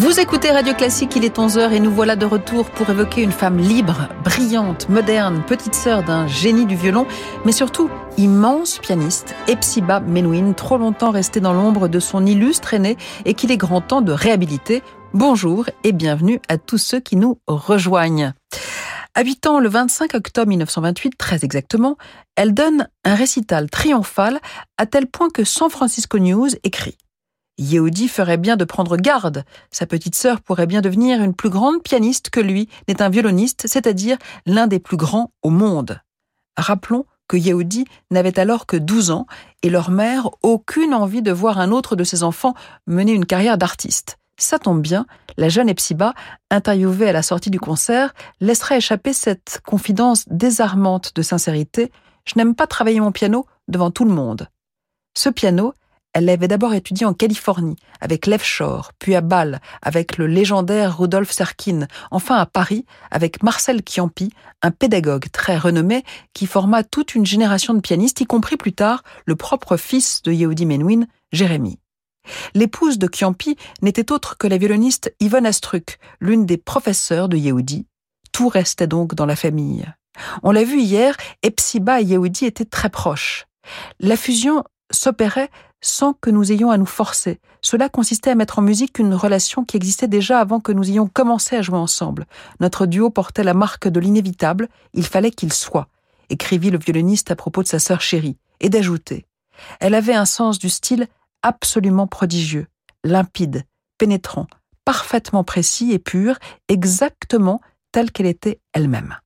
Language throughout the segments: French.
Vous écoutez Radio Classique, il est 11h et nous voilà de retour pour évoquer une femme libre, brillante, moderne, petite sœur d'un génie du violon, mais surtout immense pianiste, Epsiba Menuhin, trop longtemps restée dans l'ombre de son illustre aîné et qu'il est grand temps de réhabiliter. Bonjour et bienvenue à tous ceux qui nous rejoignent. Habitant le 25 octobre 1928, très exactement, elle donne un récital triomphal à tel point que San Francisco News écrit Yehudi ferait bien de prendre garde. Sa petite sœur pourrait bien devenir une plus grande pianiste que lui n'est un violoniste, c'est-à-dire l'un des plus grands au monde. Rappelons que Yehudi n'avait alors que 12 ans et leur mère aucune envie de voir un autre de ses enfants mener une carrière d'artiste. Ça tombe bien, la jeune Epsiba, interviewée à la sortie du concert, laissera échapper cette confidence désarmante de sincérité. Je n'aime pas travailler mon piano devant tout le monde. Ce piano, elle l'avait d'abord étudié en Californie avec Lev Shore, puis à Bâle avec le légendaire Rudolf Serkin, enfin à Paris avec Marcel Chiampi, un pédagogue très renommé qui forma toute une génération de pianistes, y compris plus tard le propre fils de Yehudi Menuhin, Jérémy. L'épouse de Chiampi n'était autre que la violoniste Yvonne Astruc, l'une des professeurs de Yehudi. Tout restait donc dans la famille. On l'a vu hier, Epsiba et Yehudi étaient très proches. La fusion s'opérait sans que nous ayons à nous forcer. Cela consistait à mettre en musique une relation qui existait déjà avant que nous ayons commencé à jouer ensemble. Notre duo portait la marque de l'inévitable, il fallait qu'il soit, écrivit le violoniste à propos de sa sœur chérie, et d'ajouter. Elle avait un sens du style absolument prodigieux, limpide, pénétrant, parfaitement précis et pur, exactement telle qu'elle était elle-même.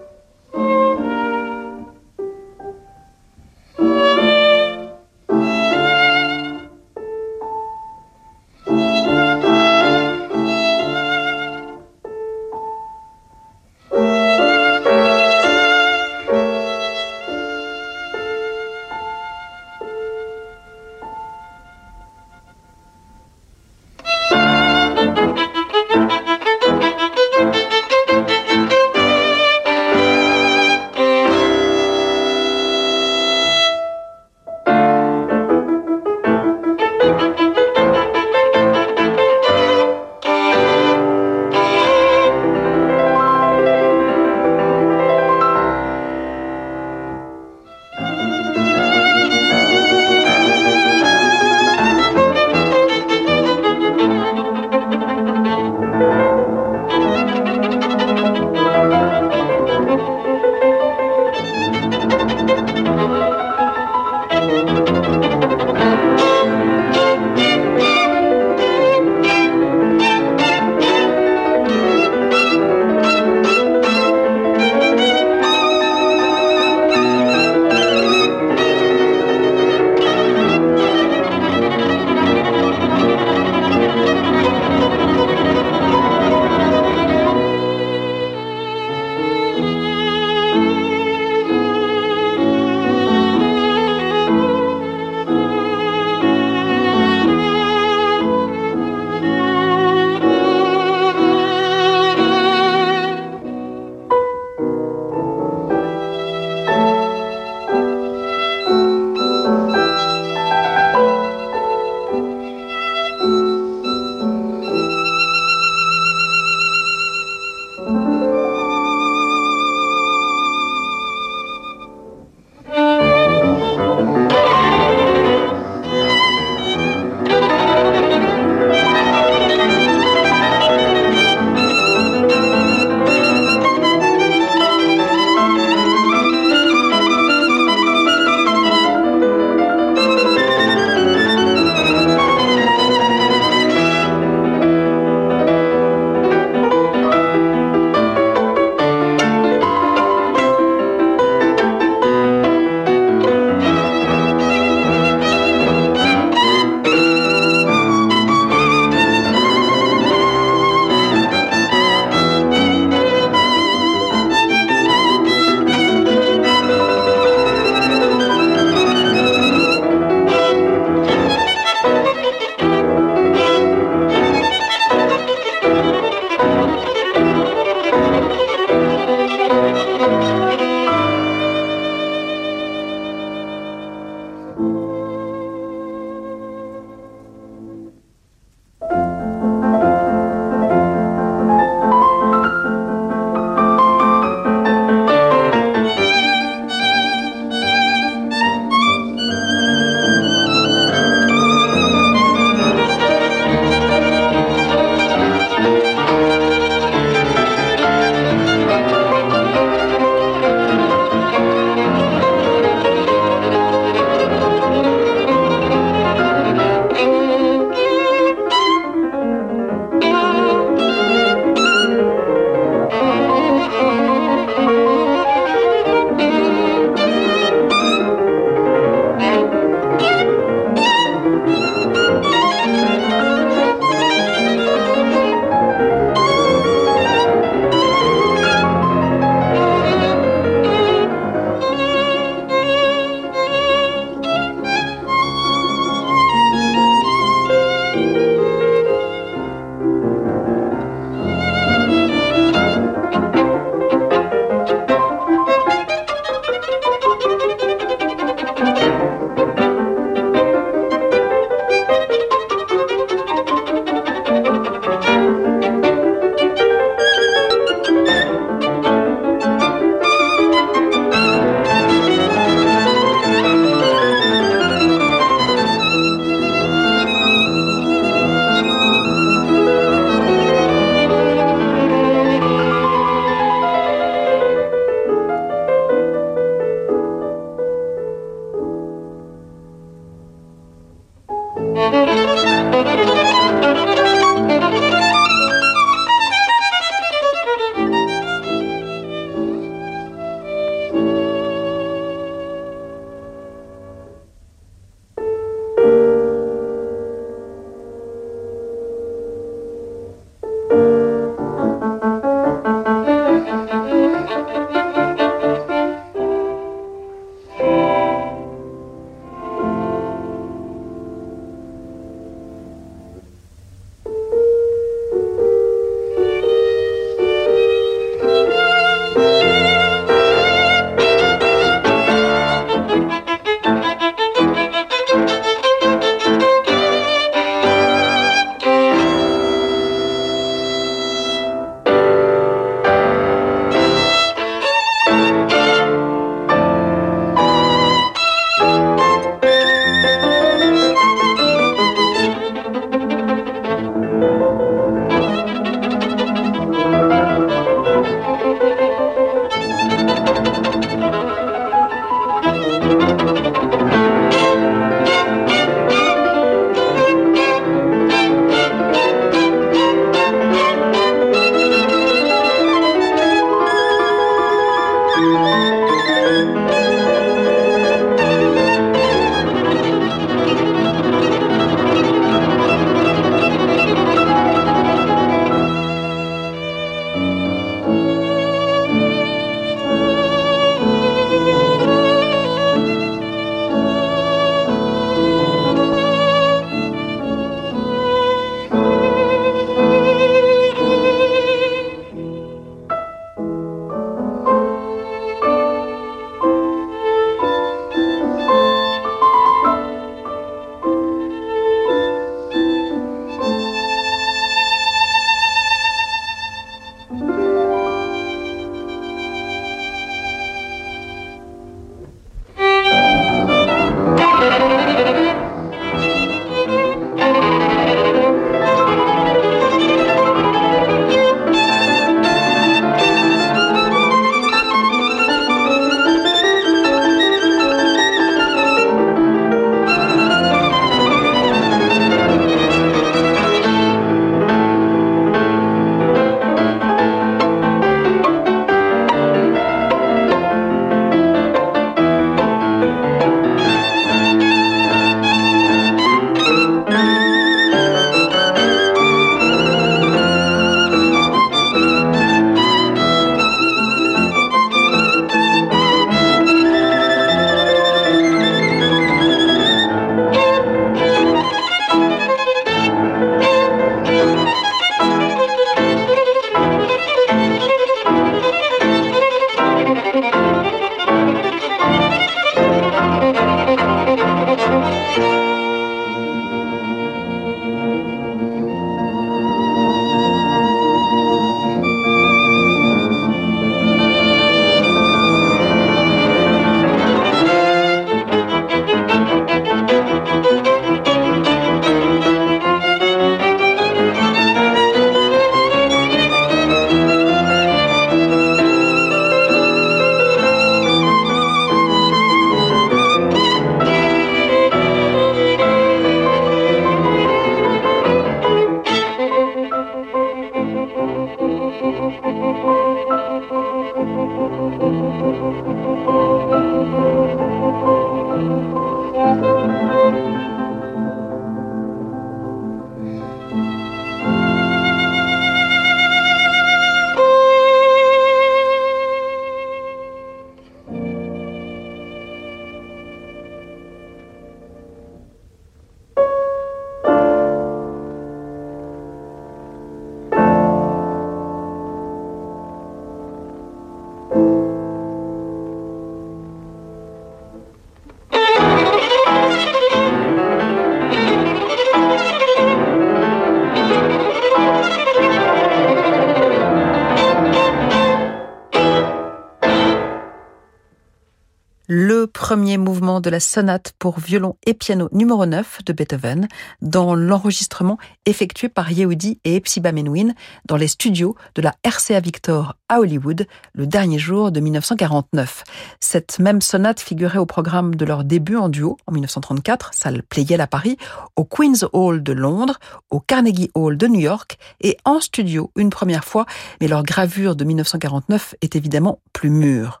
De la sonate pour violon et piano numéro 9 de Beethoven dans l'enregistrement effectué par Yehudi et Epsiba Menuhin dans les studios de la RCA Victor à Hollywood le dernier jour de 1949. Cette même sonate figurait au programme de leur début en duo en 1934, salle Pleyel à Paris, au Queen's Hall de Londres, au Carnegie Hall de New York et en studio une première fois, mais leur gravure de 1949 est évidemment plus mûre.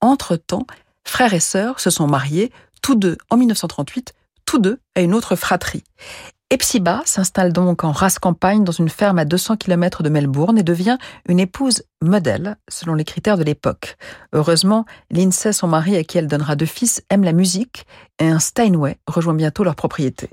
Entre-temps, frères et sœurs se sont mariés, tous deux en 1938, tous deux à une autre fratrie. Epsiba s'installe donc en race campagne dans une ferme à 200 km de Melbourne et devient une épouse modèle selon les critères de l'époque. Heureusement, Lindsay, son mari à qui elle donnera deux fils, aime la musique et un Steinway rejoint bientôt leur propriété.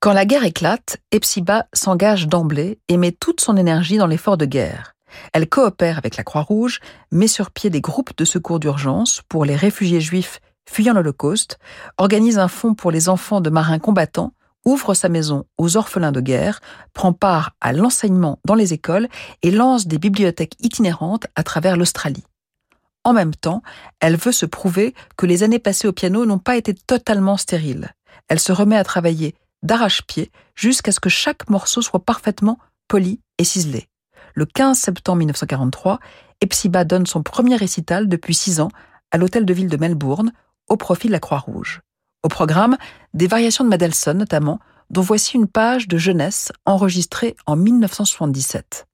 Quand la guerre éclate, Epsiba s'engage d'emblée et met toute son énergie dans l'effort de guerre. Elle coopère avec la Croix-Rouge, met sur pied des groupes de secours d'urgence pour les réfugiés juifs fuyant l'Holocauste, organise un fonds pour les enfants de marins combattants, ouvre sa maison aux orphelins de guerre, prend part à l'enseignement dans les écoles et lance des bibliothèques itinérantes à travers l'Australie. En même temps, elle veut se prouver que les années passées au piano n'ont pas été totalement stériles. Elle se remet à travailler d'arrache-pied jusqu'à ce que chaque morceau soit parfaitement poli et ciselé le 15 septembre 1943, Epsiba donne son premier récital depuis six ans à l'hôtel de ville de Melbourne, au profit de la Croix-Rouge. Au programme, des variations de Mendelssohn notamment, dont voici une page de jeunesse enregistrée en 1977.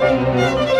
Música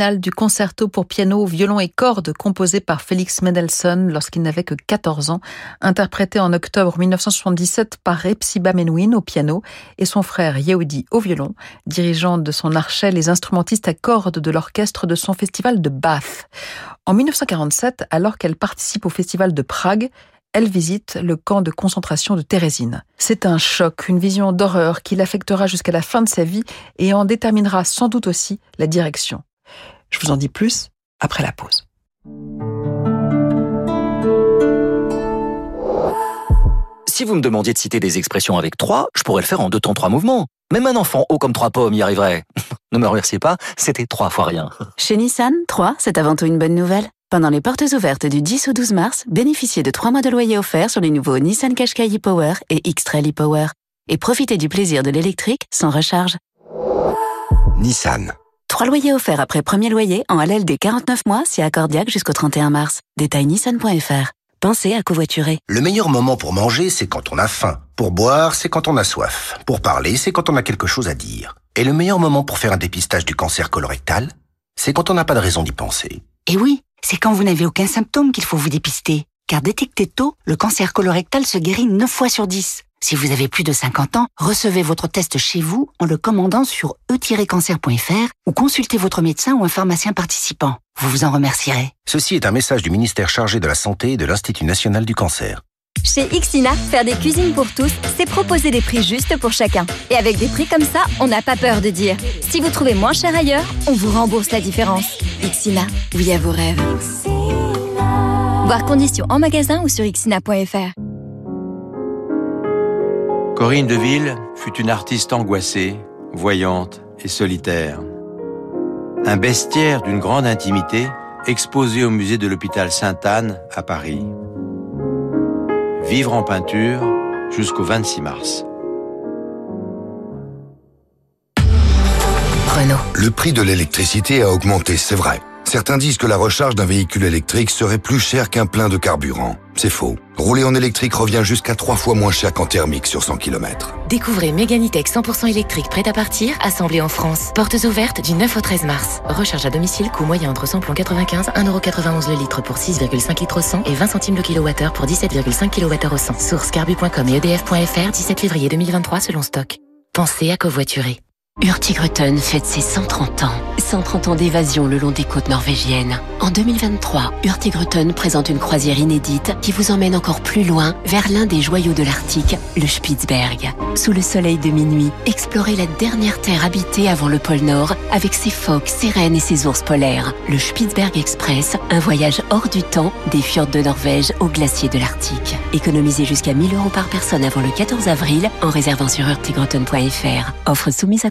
du concerto pour piano, violon et cordes composé par Félix Mendelssohn lorsqu'il n'avait que 14 ans, interprété en octobre 1977 par Epsiba Menuhin au piano et son frère Yehudi au violon, dirigeant de son archet les instrumentistes à cordes de l'orchestre de son festival de Bath. En 1947, alors qu'elle participe au festival de Prague, elle visite le camp de concentration de Thérésine. C'est un choc, une vision d'horreur qui l'affectera jusqu'à la fin de sa vie et en déterminera sans doute aussi la direction. Je vous en dis plus après la pause. Si vous me demandiez de citer des expressions avec trois, je pourrais le faire en deux temps trois mouvements. Même un enfant haut comme trois pommes y arriverait. ne me remerciez pas, c'était trois fois rien. Chez Nissan, trois, c'est avant tout une bonne nouvelle. Pendant les portes ouvertes du 10 au 12 mars, bénéficiez de 3 mois de loyer offerts sur les nouveaux Nissan Qashqai e-Power et X-Trail e-Power. Et profitez du plaisir de l'électrique sans recharge. Nissan. 3 loyers offerts après premier loyer en LL des 49 mois si accordiaque jusqu'au 31 mars. Détail nissan.fr. Pensez à covoiturer. Le meilleur moment pour manger, c'est quand on a faim. Pour boire, c'est quand on a soif. Pour parler, c'est quand on a quelque chose à dire. Et le meilleur moment pour faire un dépistage du cancer colorectal, c'est quand on n'a pas de raison d'y penser. Et oui, c'est quand vous n'avez aucun symptôme qu'il faut vous dépister. Car détecté tôt, le cancer colorectal se guérit 9 fois sur 10. Si vous avez plus de 50 ans, recevez votre test chez vous en le commandant sur e-cancer.fr ou consultez votre médecin ou un pharmacien participant. Vous vous en remercierez. Ceci est un message du ministère chargé de la Santé et de l'Institut national du cancer. Chez Ixina, faire des cuisines pour tous, c'est proposer des prix justes pour chacun. Et avec des prix comme ça, on n'a pas peur de dire. Si vous trouvez moins cher ailleurs, on vous rembourse la différence. Ixina, oui à vos rêves. Voir conditions en magasin ou sur ixina.fr. Corinne Deville fut une artiste angoissée, voyante et solitaire. Un bestiaire d'une grande intimité exposé au musée de l'hôpital Sainte-Anne à Paris. Vivre en peinture jusqu'au 26 mars. Renault. Le prix de l'électricité a augmenté, c'est vrai. Certains disent que la recharge d'un véhicule électrique serait plus cher qu'un plein de carburant. C'est faux. Rouler en électrique revient jusqu'à trois fois moins cher qu'en thermique sur 100 km. Découvrez Meganitech 100% électrique prêt à partir, assemblé en France. Portes ouvertes du 9 au 13 mars. Recharge à domicile, coût moyen entre 100 95, 1,91€ le litre pour 6,5 litres au 100 et 20 centimes le kilowattheure pour 17,5 kWh au 100. Source carbu.com et edf.fr 17 février 2023 selon stock. Pensez à covoiturer. Hurtigruten fête ses 130 ans. 130 ans d'évasion le long des côtes norvégiennes. En 2023, Hurtigruten présente une croisière inédite qui vous emmène encore plus loin vers l'un des joyaux de l'Arctique, le Spitzberg. Sous le soleil de minuit, explorez la dernière terre habitée avant le pôle Nord avec ses phoques, ses rennes et ses ours polaires. Le Spitzberg Express, un voyage hors du temps des fjords de Norvège aux glaciers de l'Arctique. Économisez jusqu'à 1000 euros par personne avant le 14 avril en réservant sur hurtigruten.fr. Offre soumise à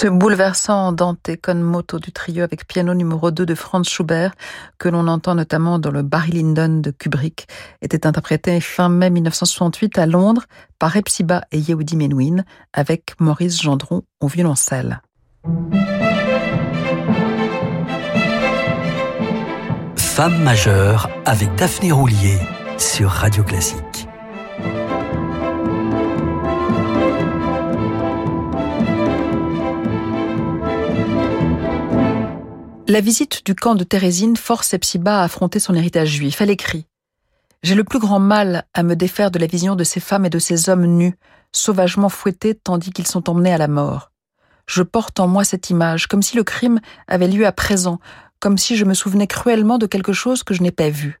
Ce bouleversant Dante con moto du trio avec piano numéro 2 de Franz Schubert, que l'on entend notamment dans le Barry Lyndon de Kubrick, était interprété fin mai 1968 à Londres par Epsiba et Yehudi Menuhin avec Maurice Gendron au violoncelle. Femme majeure avec Daphné Roulier sur Radio Classique. La visite du camp de Thérésine force Epsiba à affronter son héritage juif. Elle écrit J'ai le plus grand mal à me défaire de la vision de ces femmes et de ces hommes nus, sauvagement fouettés tandis qu'ils sont emmenés à la mort. Je porte en moi cette image, comme si le crime avait lieu à présent, comme si je me souvenais cruellement de quelque chose que je n'ai pas vu.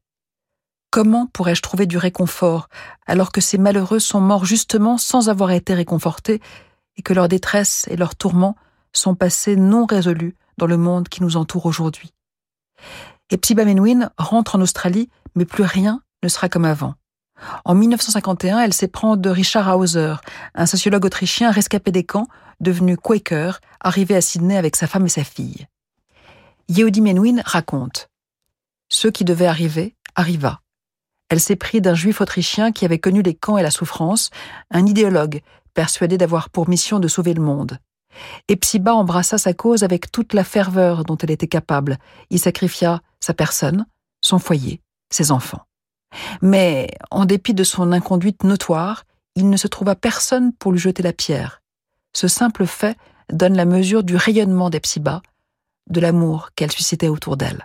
Comment pourrais-je trouver du réconfort alors que ces malheureux sont morts justement sans avoir été réconfortés et que leur détresse et leurs tourments sont passés non résolus dans le monde qui nous entoure aujourd'hui. Et rentre en Australie, mais plus rien ne sera comme avant. En 1951, elle s'éprend de Richard Hauser, un sociologue autrichien rescapé des camps, devenu Quaker, arrivé à Sydney avec sa femme et sa fille. Yehudi Menuhin raconte Ce qui devait arriver arriva. Elle s'est pris d'un juif autrichien qui avait connu les camps et la souffrance, un idéologue persuadé d'avoir pour mission de sauver le monde. Et embrassa sa cause avec toute la ferveur dont elle était capable. Il sacrifia sa personne, son foyer, ses enfants. Mais, en dépit de son inconduite notoire, il ne se trouva personne pour lui jeter la pierre. Ce simple fait donne la mesure du rayonnement d'Epsiba, de l'amour qu'elle suscitait autour d'elle.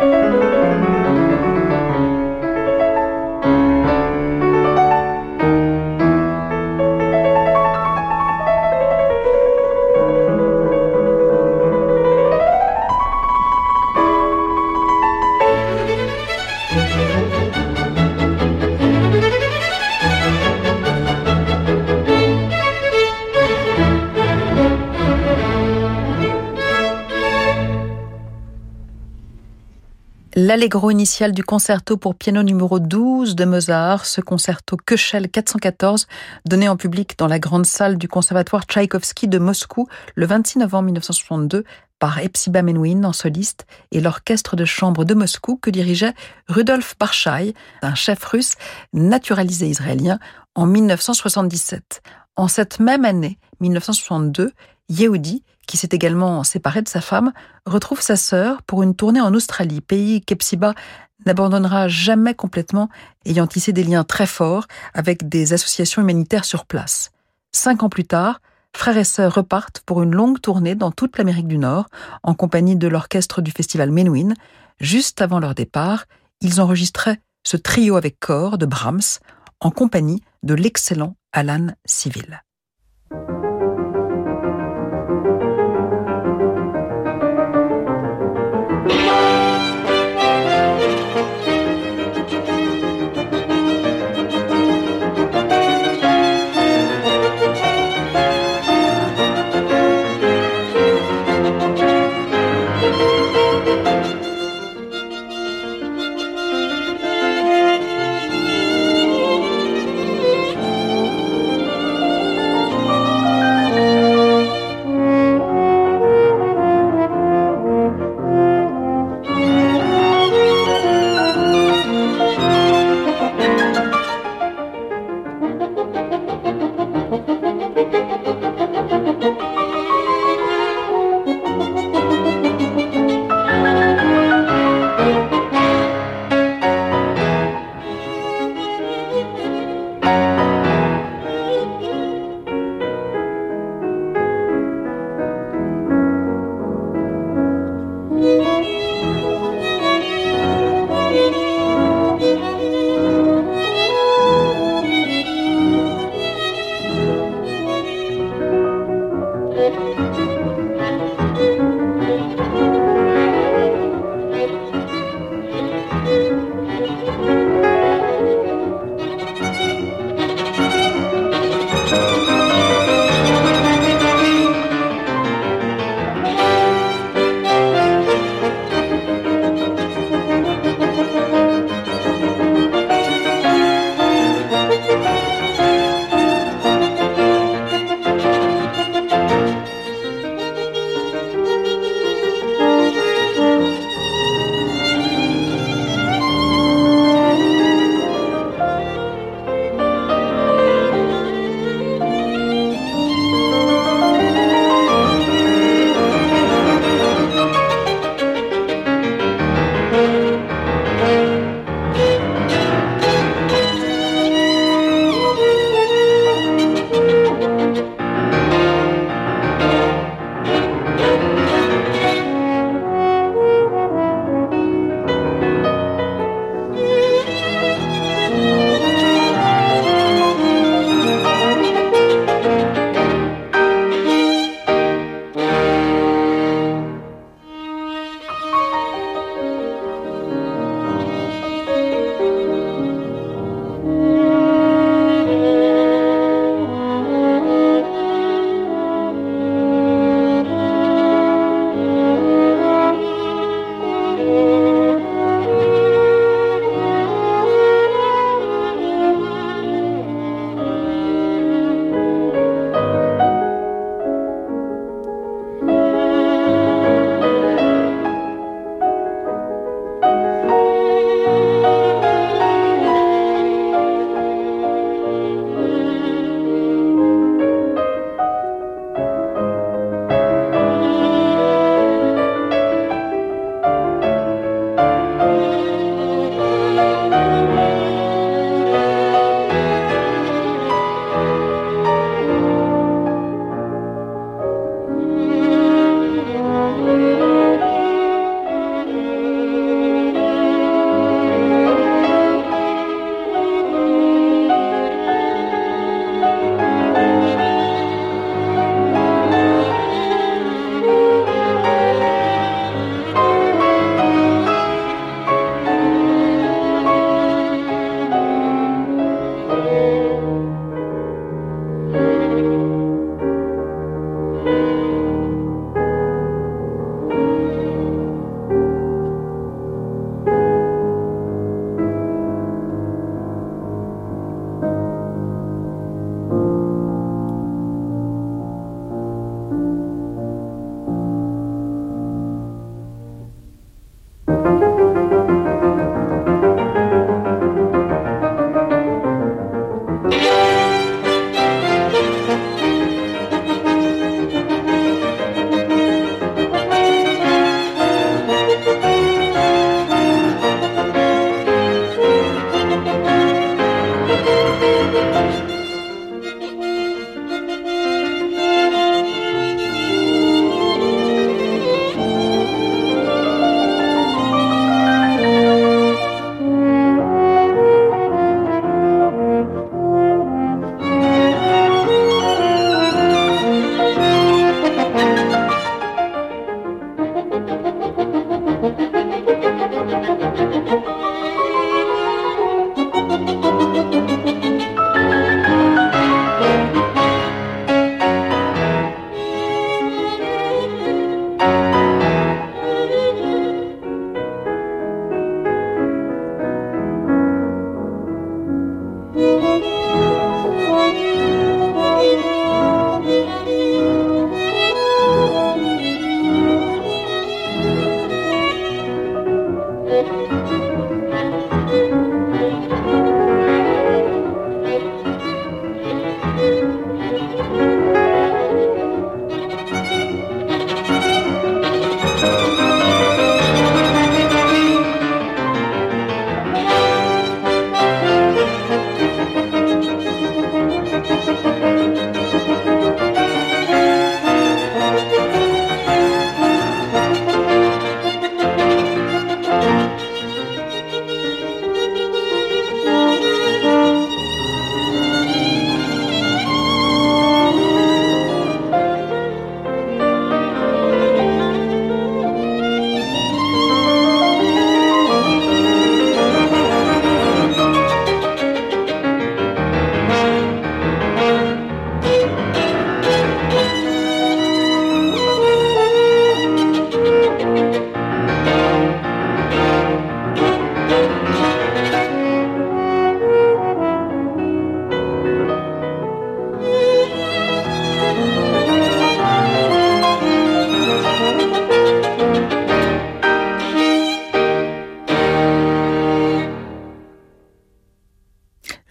Música l'allegro initial du concerto pour piano numéro 12 de Mozart, ce concerto Köchel 414, donné en public dans la grande salle du conservatoire Tchaïkovski de Moscou le 26 novembre 1962 par Epsiba Menuhin en soliste et l'orchestre de chambre de Moscou que dirigeait Rudolf Barchaï, un chef russe naturalisé israélien, en 1977. En cette même année, 1962, Yehudi, qui s'est également séparé de sa femme, retrouve sa sœur pour une tournée en Australie, pays qu'Epsiba n'abandonnera jamais complètement, ayant tissé des liens très forts avec des associations humanitaires sur place. Cinq ans plus tard, frères et sœurs repartent pour une longue tournée dans toute l'Amérique du Nord, en compagnie de l'orchestre du festival Menuhin. Juste avant leur départ, ils enregistraient ce trio avec corps de Brahms, en compagnie de l'excellent Alan Civil.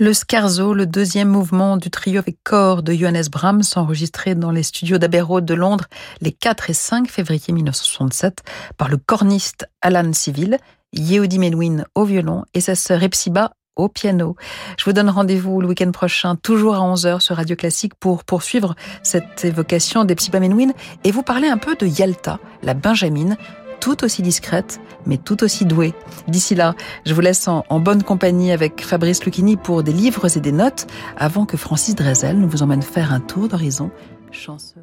Le Scarzo, le deuxième mouvement du trio avec corps de Johannes Brahms, enregistré dans les studios d'Abbey Road de Londres les 4 et 5 février 1967 par le corniste Alan Civil, Yehudi Menuhin au violon et sa sœur Epsiba au piano. Je vous donne rendez-vous le week-end prochain, toujours à 11h sur Radio Classique pour poursuivre cette évocation d'Epsiba Menuhin et vous parler un peu de Yalta, la Benjamine, tout aussi discrète, mais tout aussi douée. D'ici là, je vous laisse en, bonne compagnie avec Fabrice Lucchini pour des livres et des notes, avant que Francis Drezel nous vous emmène faire un tour d'horizon. Chanceux.